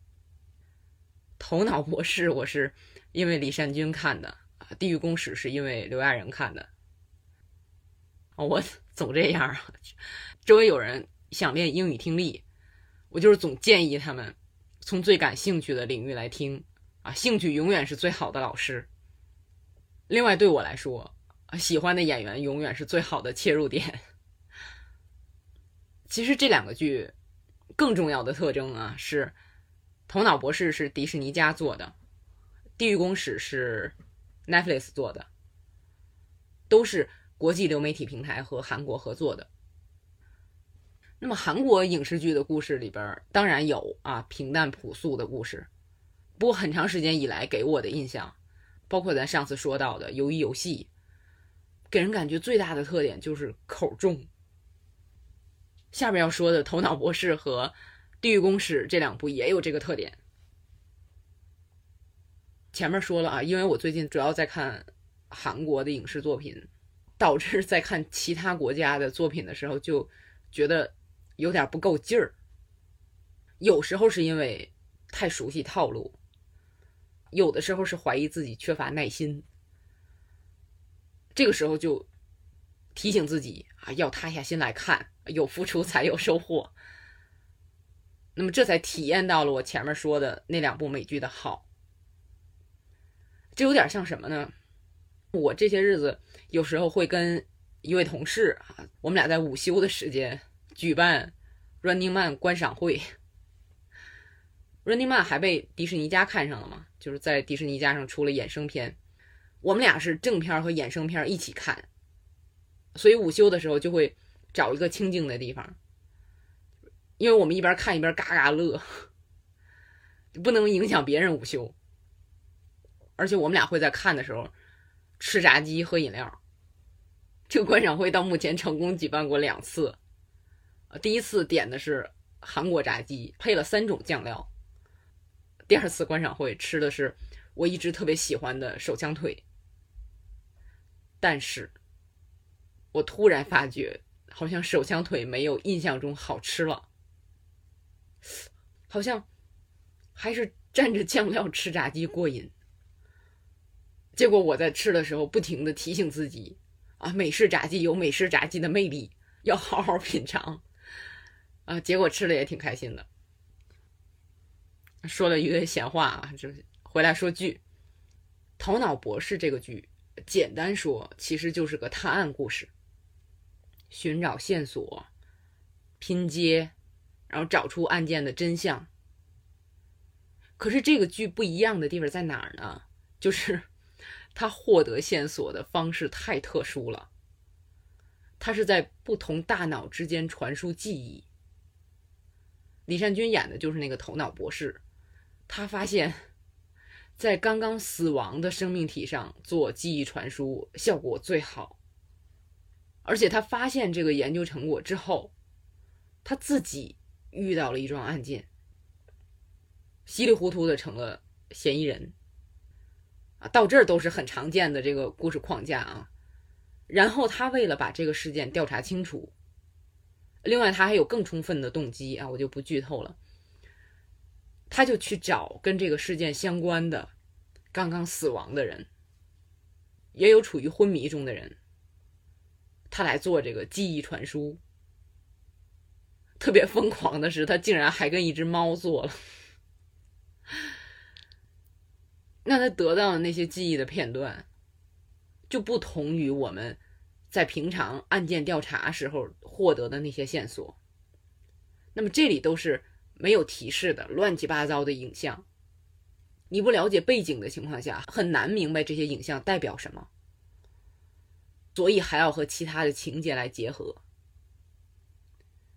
A: 头脑博士》我是因为李善均看的啊，《地狱公使》是因为刘亚仁看的。我总这样啊，周围有人想练英语听力，我就是总建议他们从最感兴趣的领域来听啊，兴趣永远是最好的老师。另外，对我来说，喜欢的演员永远是最好的切入点。其实这两个剧更重要的特征啊，是《头脑博士》是迪士尼家做的，《地狱公使》是 Netflix 做的，都是国际流媒体平台和韩国合作的。那么韩国影视剧的故事里边，当然有啊平淡朴素的故事，不过很长时间以来给我的印象，包括咱上次说到的《鱿鱼游戏》，给人感觉最大的特点就是口重。下面要说的《头脑博士》和《地狱公使》这两部也有这个特点。前面说了啊，因为我最近主要在看韩国的影视作品，导致在看其他国家的作品的时候就觉得有点不够劲儿。有时候是因为太熟悉套路，有的时候是怀疑自己缺乏耐心。这个时候就提醒自己啊，要塌下心来看。有付出才有收获，那么这才体验到了我前面说的那两部美剧的好。这有点像什么呢？我这些日子有时候会跟一位同事啊，我们俩在午休的时间举办《Running Man》观赏会，《Running Man》还被迪士尼家看上了嘛？就是在迪士尼家上出了衍生片，我们俩是正片和衍生片一起看，所以午休的时候就会。找一个清静的地方，因为我们一边看一边嘎嘎乐，不能影响别人午休。而且我们俩会在看的时候吃炸鸡、喝饮料。这个观赏会到目前成功举办过两次，第一次点的是韩国炸鸡，配了三种酱料；第二次观赏会吃的是我一直特别喜欢的手枪腿。但是，我突然发觉。好像手枪腿没有印象中好吃了，好像还是蘸着酱料吃炸鸡过瘾。结果我在吃的时候不停的提醒自己啊，美式炸鸡有美式炸鸡的魅力，要好好品尝啊。结果吃的也挺开心的。说了一堆闲话啊，就回来说剧《头脑博士》这个剧，简单说其实就是个探案故事。寻找线索，拼接，然后找出案件的真相。可是这个剧不一样的地方在哪儿呢？就是 他获得线索的方式太特殊了。他是在不同大脑之间传输记忆。李善均演的就是那个头脑博士，他发现，在刚刚死亡的生命体上做记忆传输效果最好。而且他发现这个研究成果之后，他自己遇到了一桩案件，稀里糊涂的成了嫌疑人。啊，到这儿都是很常见的这个故事框架啊。然后他为了把这个事件调查清楚，另外，他还有更充分的动机啊，我就不剧透了。他就去找跟这个事件相关的刚刚死亡的人，也有处于昏迷中的人，他来做这个记忆传输。特别疯狂的是，他竟然还跟一只猫做了。那他得到的那些记忆的片段，就不同于我们在平常案件调查时候获得的那些线索。那么这里都是没有提示的乱七八糟的影像，你不了解背景的情况下，很难明白这些影像代表什么，所以还要和其他的情节来结合。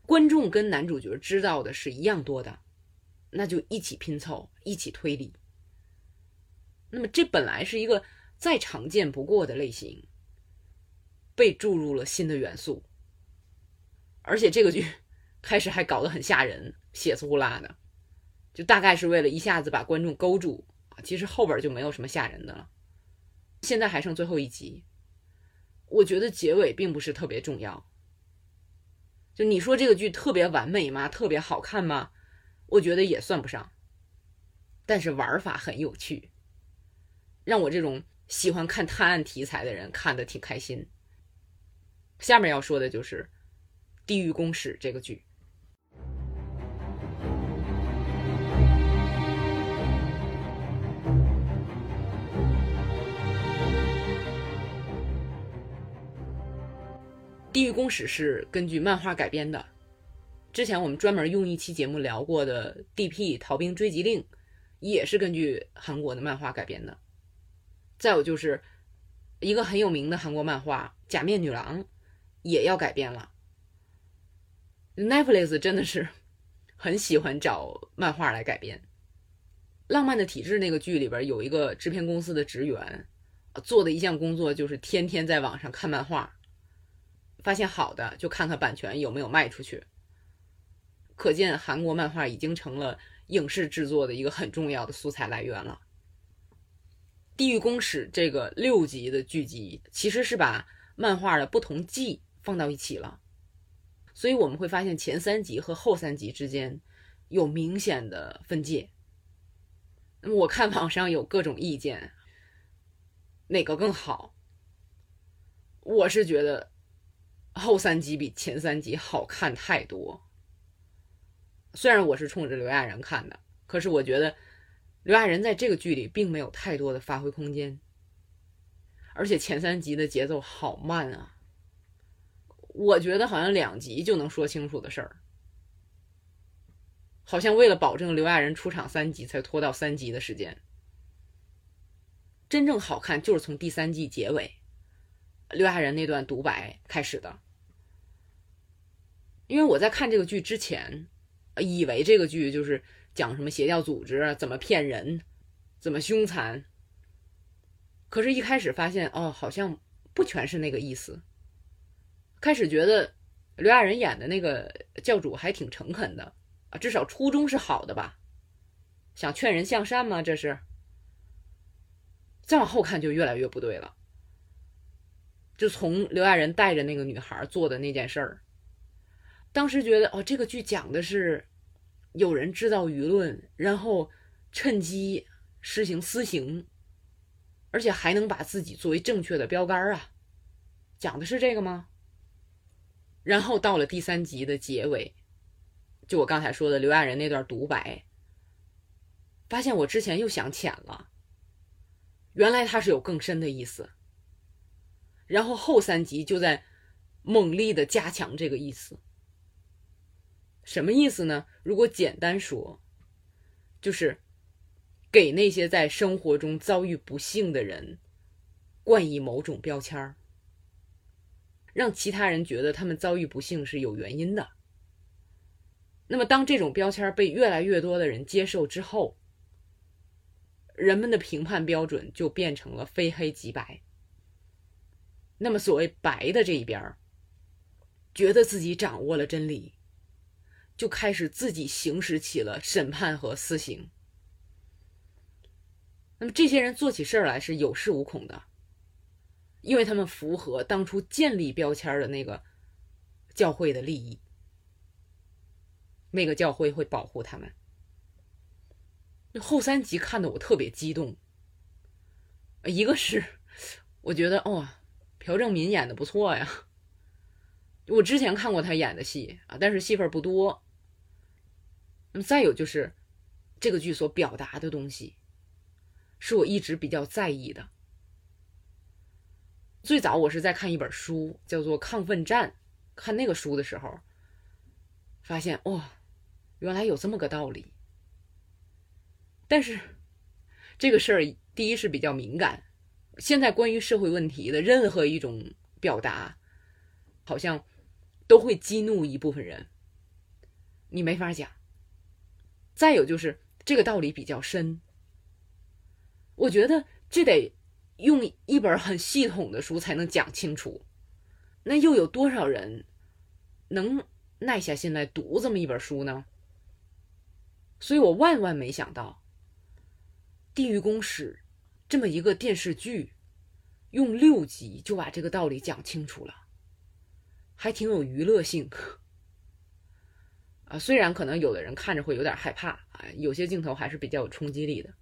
A: 观众跟男主角知道的是一样多的，那就一起拼凑，一起推理。那么，这本来是一个再常见不过的类型，被注入了新的元素，而且这个剧开始还搞得很吓人，血丝呼啦的，就大概是为了一下子把观众勾住。其实后边就没有什么吓人的了。现在还剩最后一集，我觉得结尾并不是特别重要。就你说这个剧特别完美吗？特别好看吗？我觉得也算不上，但是玩法很有趣。让我这种喜欢看探案题材的人看的挺开心。下面要说的就是《地狱公使》这个剧。《地狱公使》是根据漫画改编的。之前我们专门用一期节目聊过的《D.P. 逃兵追缉令》，也是根据韩国的漫画改编的。再有就是一个很有名的韩国漫画《假面女郎》也要改编了。Netflix 真的是 很喜欢找漫画来改编。《浪漫的体质》那个剧里边有一个制片公司的职员，做的一项工作就是天天在网上看漫画，发现好的就看看版权有没有卖出去。可见韩国漫画已经成了影视制作的一个很重要的素材来源了。《地狱公使》这个六集的剧集，其实是把漫画的不同季放到一起了，所以我们会发现前三集和后三集之间有明显的分界。那么我看网上有各种意见，哪个更好？我是觉得后三集比前三集好看太多。虽然我是冲着刘亚仁看的，可是我觉得。刘亚仁在这个剧里并没有太多的发挥空间，而且前三集的节奏好慢啊！我觉得好像两集就能说清楚的事儿，好像为了保证刘亚仁出场三集才拖到三集的时间。真正好看就是从第三季结尾，刘亚仁那段独白开始的。因为我在看这个剧之前，以为这个剧就是。讲什么邪教组织怎么骗人，怎么凶残？可是，一开始发现哦，好像不全是那个意思。开始觉得刘亚仁演的那个教主还挺诚恳的啊，至少初衷是好的吧？想劝人向善吗？这是。再往后看就越来越不对了。就从刘亚仁带着那个女孩做的那件事儿，当时觉得哦，这个剧讲的是。有人制造舆论，然后趁机实行私刑，而且还能把自己作为正确的标杆啊！讲的是这个吗？然后到了第三集的结尾，就我刚才说的刘亚仁那段独白，发现我之前又想浅了，原来他是有更深的意思。然后后三集就在猛力的加强这个意思。什么意思呢？如果简单说，就是给那些在生活中遭遇不幸的人冠以某种标签儿，让其他人觉得他们遭遇不幸是有原因的。那么，当这种标签被越来越多的人接受之后，人们的评判标准就变成了非黑即白。那么，所谓白的这一边觉得自己掌握了真理。就开始自己行使起了审判和私刑。那么这些人做起事儿来是有恃无恐的，因为他们符合当初建立标签的那个教会的利益。那个教会会保护他们。后三集看的我特别激动，一个是我觉得哦，朴正民演的不错呀，我之前看过他演的戏啊，但是戏份不多。那么再有就是这个剧所表达的东西，是我一直比较在意的。最早我是在看一本书，叫做《亢奋战》，看那个书的时候，发现哇，原来有这么个道理。但是这个事儿，第一是比较敏感。现在关于社会问题的任何一种表达，好像都会激怒一部分人，你没法讲。再有就是这个道理比较深，我觉得这得用一本很系统的书才能讲清楚。那又有多少人能耐下心来读这么一本书呢？所以我万万没想到。《地狱公使》这么一个电视剧，用六集就把这个道理讲清楚了，还挺有娱乐性。啊，虽然可能有的人看着会有点害怕啊，有些镜头还是比较有冲击力的，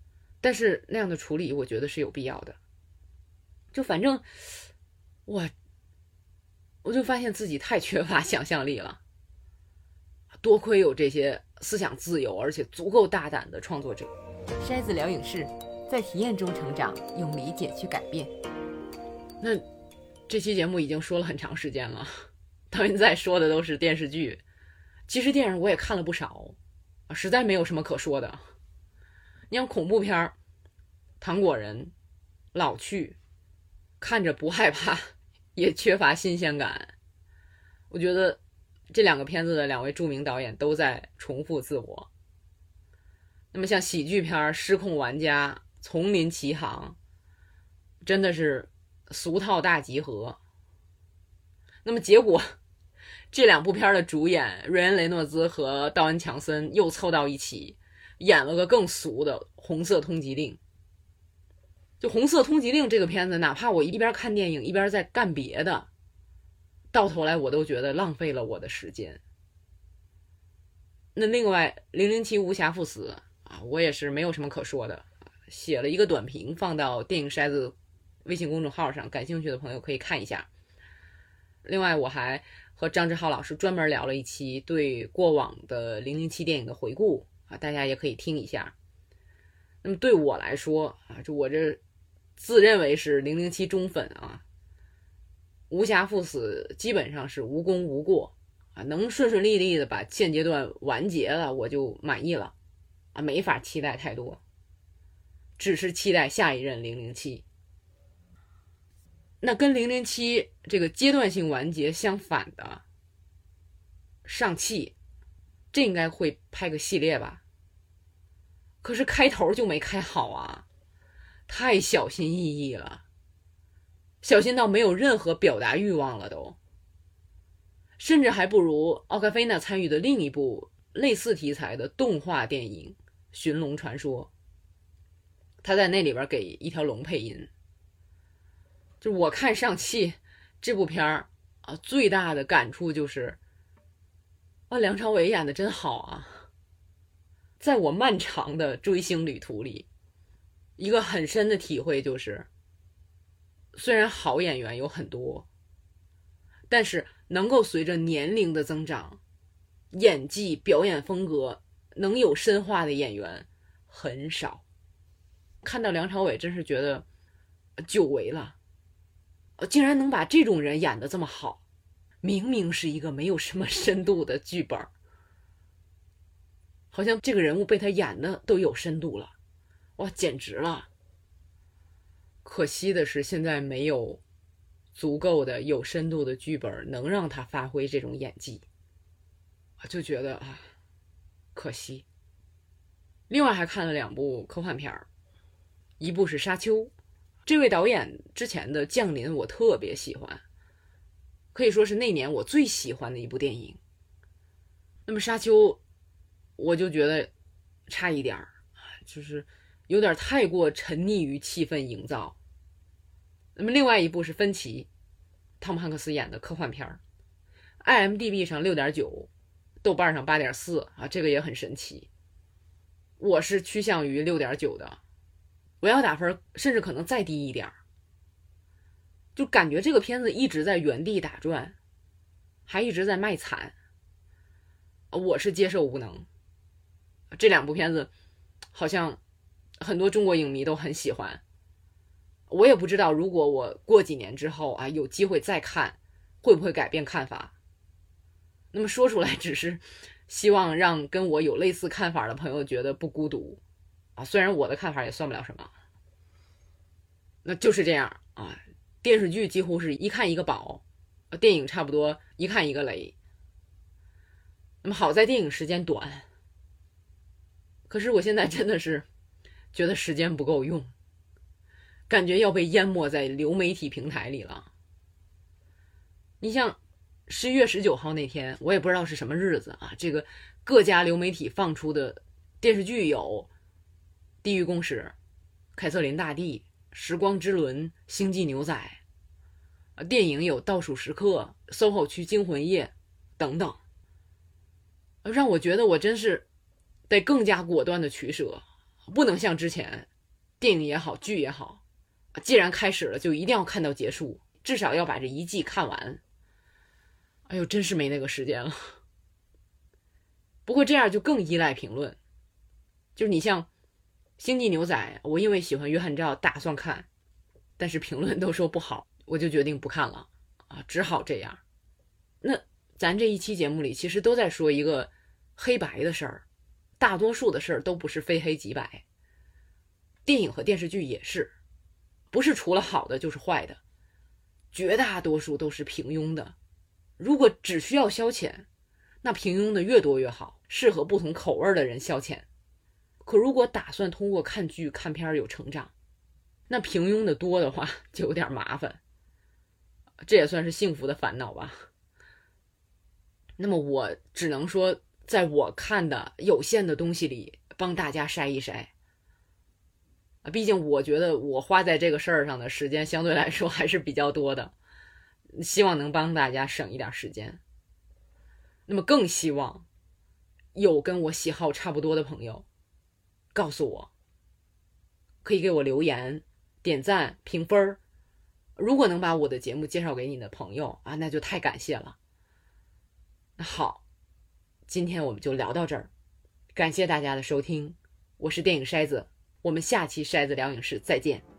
A: 但是那样的处理，我觉得是有必要的。就反正我，我就发现自己太缺乏想象力了。多亏有这些思想自由而且足够大胆的创作者。
C: 筛子聊影视，在体验中成长，用理解去改变。
A: 那这期节目已经说了很长时间了，到现在说的都是电视剧，其实电影我也看了不少，啊，实在没有什么可说的。你像恐怖片儿，《糖果人》《老去》，看着不害怕，也缺乏新鲜感。我觉得这两个片子的两位著名导演都在重复自我。那么像喜剧片《失控玩家》《丛林奇航》，真的是俗套大集合。那么结果，这两部片的主演瑞恩·雷诺兹和道恩·强森又凑到一起，演了个更俗的《红色通缉令》。就《红色通缉令》这个片子，哪怕我一边看电影一边在干别的，到头来我都觉得浪费了我的时间。那另外，《零零七：无暇赴死》。啊我也是没有什么可说的，写了一个短评放到电影筛子微信公众号上，感兴趣的朋友可以看一下。另外，我还和张志浩老师专门聊了一期对过往的零零七电影的回顾啊，大家也可以听一下。那么对我来说啊，就我这自认为是零零七忠粉啊，无暇赴死基本上是无功无过啊，能顺顺利利的把现阶段完结了，我就满意了。啊，没法期待太多，只是期待下一任零零七。那跟零零七这个阶段性完结相反的，上汽，这应该会拍个系列吧？可是开头就没开好啊，太小心翼翼了，小心到没有任何表达欲望了都，甚至还不如奥卡菲娜参与的另一部类似题材的动画电影。《寻龙传说》，他在那里边给一条龙配音。就我看上汽这部片儿啊，最大的感触就是，啊，梁朝伟演的真好啊！在我漫长的追星旅途里，一个很深的体会就是，虽然好演员有很多，但是能够随着年龄的增长，演技、表演风格。能有深化的演员很少，看到梁朝伟真是觉得久违了，竟然能把这种人演的这么好，明明是一个没有什么深度的剧本，好像这个人物被他演的都有深度了，哇，简直了！可惜的是，现在没有足够的有深度的剧本能让他发挥这种演技，我就觉得啊。可惜。另外还看了两部科幻片儿，一部是《沙丘》，这位导演之前的《降临》我特别喜欢，可以说是那年我最喜欢的一部电影。那么《沙丘》，我就觉得差一点儿，就是有点太过沉溺于气氛营造。那么另外一部是《分歧》，汤姆汉克斯演的科幻片儿，IMDB 上六点九。豆瓣上八点四啊，这个也很神奇。我是趋向于六点九的，我要打分，甚至可能再低一点。就感觉这个片子一直在原地打转，还一直在卖惨。我是接受无能。这两部片子好像很多中国影迷都很喜欢。我也不知道，如果我过几年之后啊有机会再看，会不会改变看法？那么说出来，只是希望让跟我有类似看法的朋友觉得不孤独啊。虽然我的看法也算不了什么，那就是这样啊。电视剧几乎是一看一个宝，电影差不多一看一个雷。那么好在电影时间短，可是我现在真的是觉得时间不够用，感觉要被淹没在流媒体平台里了。你像十一月十九号那天，我也不知道是什么日子啊，这个各家流媒体放出的电视剧有《地狱公使》《凯瑟琳大帝》。《时光之轮》《星际牛仔》，电影有《倒数时刻》《SOHO 区惊魂夜》等等，让我觉得我真是得更加果断的取舍，不能像之前电影也好，剧也好，既然开始了，就一定要看到结束，至少要把这一季看完。哎呦，真是没那个时间了。不过这样就更依赖评论，就是你像。星际牛仔，我因为喜欢约翰赵，打算看，但是评论都说不好，我就决定不看了啊，只好这样。那咱这一期节目里，其实都在说一个黑白的事儿，大多数的事儿都不是非黑即白。电影和电视剧也是，不是除了好的就是坏的，绝大多数都是平庸的。如果只需要消遣，那平庸的越多越好，适合不同口味的人消遣。可如果打算通过看剧看片有成长，那平庸的多的话就有点麻烦。这也算是幸福的烦恼吧。那么我只能说，在我看的有限的东西里，帮大家筛一筛。毕竟我觉得我花在这个事儿上的时间相对来说还是比较多的，希望能帮大家省一点时间。那么更希望有跟我喜好差不多的朋友。告诉我，可以给我留言、点赞、评分儿。如果能把我的节目介绍给你的朋友啊，那就太感谢了。那好，今天我们就聊到这儿，感谢大家的收听，我是电影筛子，我们下期筛子聊影视再见。